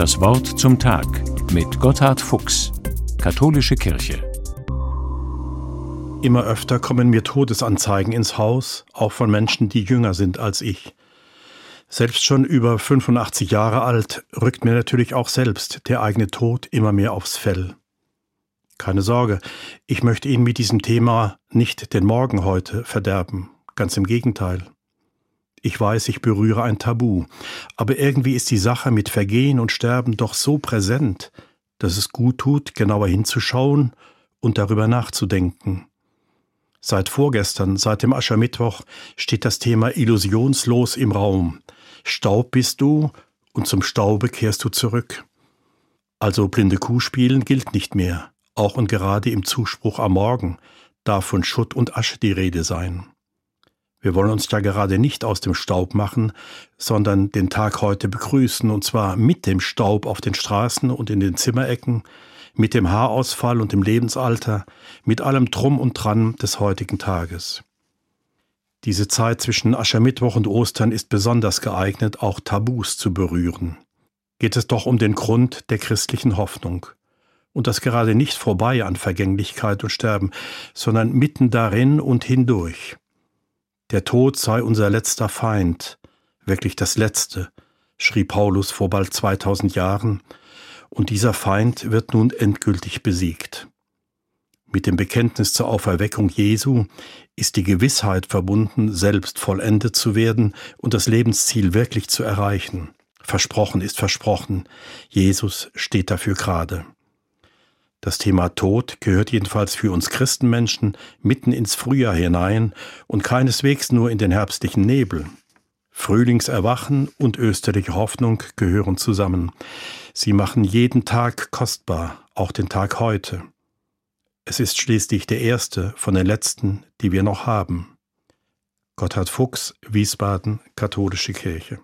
Das Wort zum Tag mit Gotthard Fuchs, Katholische Kirche. Immer öfter kommen mir Todesanzeigen ins Haus, auch von Menschen, die jünger sind als ich. Selbst schon über 85 Jahre alt rückt mir natürlich auch selbst der eigene Tod immer mehr aufs Fell. Keine Sorge, ich möchte Ihnen mit diesem Thema nicht den Morgen heute verderben, ganz im Gegenteil. Ich weiß, ich berühre ein Tabu, aber irgendwie ist die Sache mit Vergehen und Sterben doch so präsent, dass es gut tut, genauer hinzuschauen und darüber nachzudenken. Seit vorgestern, seit dem Aschermittwoch, steht das Thema illusionslos im Raum. Staub bist du und zum Staube kehrst du zurück. Also blinde Kuh spielen gilt nicht mehr, auch und gerade im Zuspruch am Morgen darf von Schutt und Asche die Rede sein. Wir wollen uns ja gerade nicht aus dem Staub machen, sondern den Tag heute begrüßen, und zwar mit dem Staub auf den Straßen und in den Zimmerecken, mit dem Haarausfall und dem Lebensalter, mit allem Drum und Dran des heutigen Tages. Diese Zeit zwischen Aschermittwoch und Ostern ist besonders geeignet, auch Tabus zu berühren. Geht es doch um den Grund der christlichen Hoffnung. Und das gerade nicht vorbei an Vergänglichkeit und Sterben, sondern mitten darin und hindurch. Der Tod sei unser letzter Feind, wirklich das letzte, schrieb Paulus vor bald 2000 Jahren, und dieser Feind wird nun endgültig besiegt. Mit dem Bekenntnis zur Auferweckung Jesu ist die Gewissheit verbunden, selbst vollendet zu werden und das Lebensziel wirklich zu erreichen. Versprochen ist versprochen. Jesus steht dafür gerade. Das Thema Tod gehört jedenfalls für uns Christenmenschen mitten ins Frühjahr hinein und keineswegs nur in den herbstlichen Nebel. Frühlingserwachen und österliche Hoffnung gehören zusammen. Sie machen jeden Tag kostbar, auch den Tag heute. Es ist schließlich der erste von den letzten, die wir noch haben. Gotthard Fuchs, Wiesbaden, Katholische Kirche.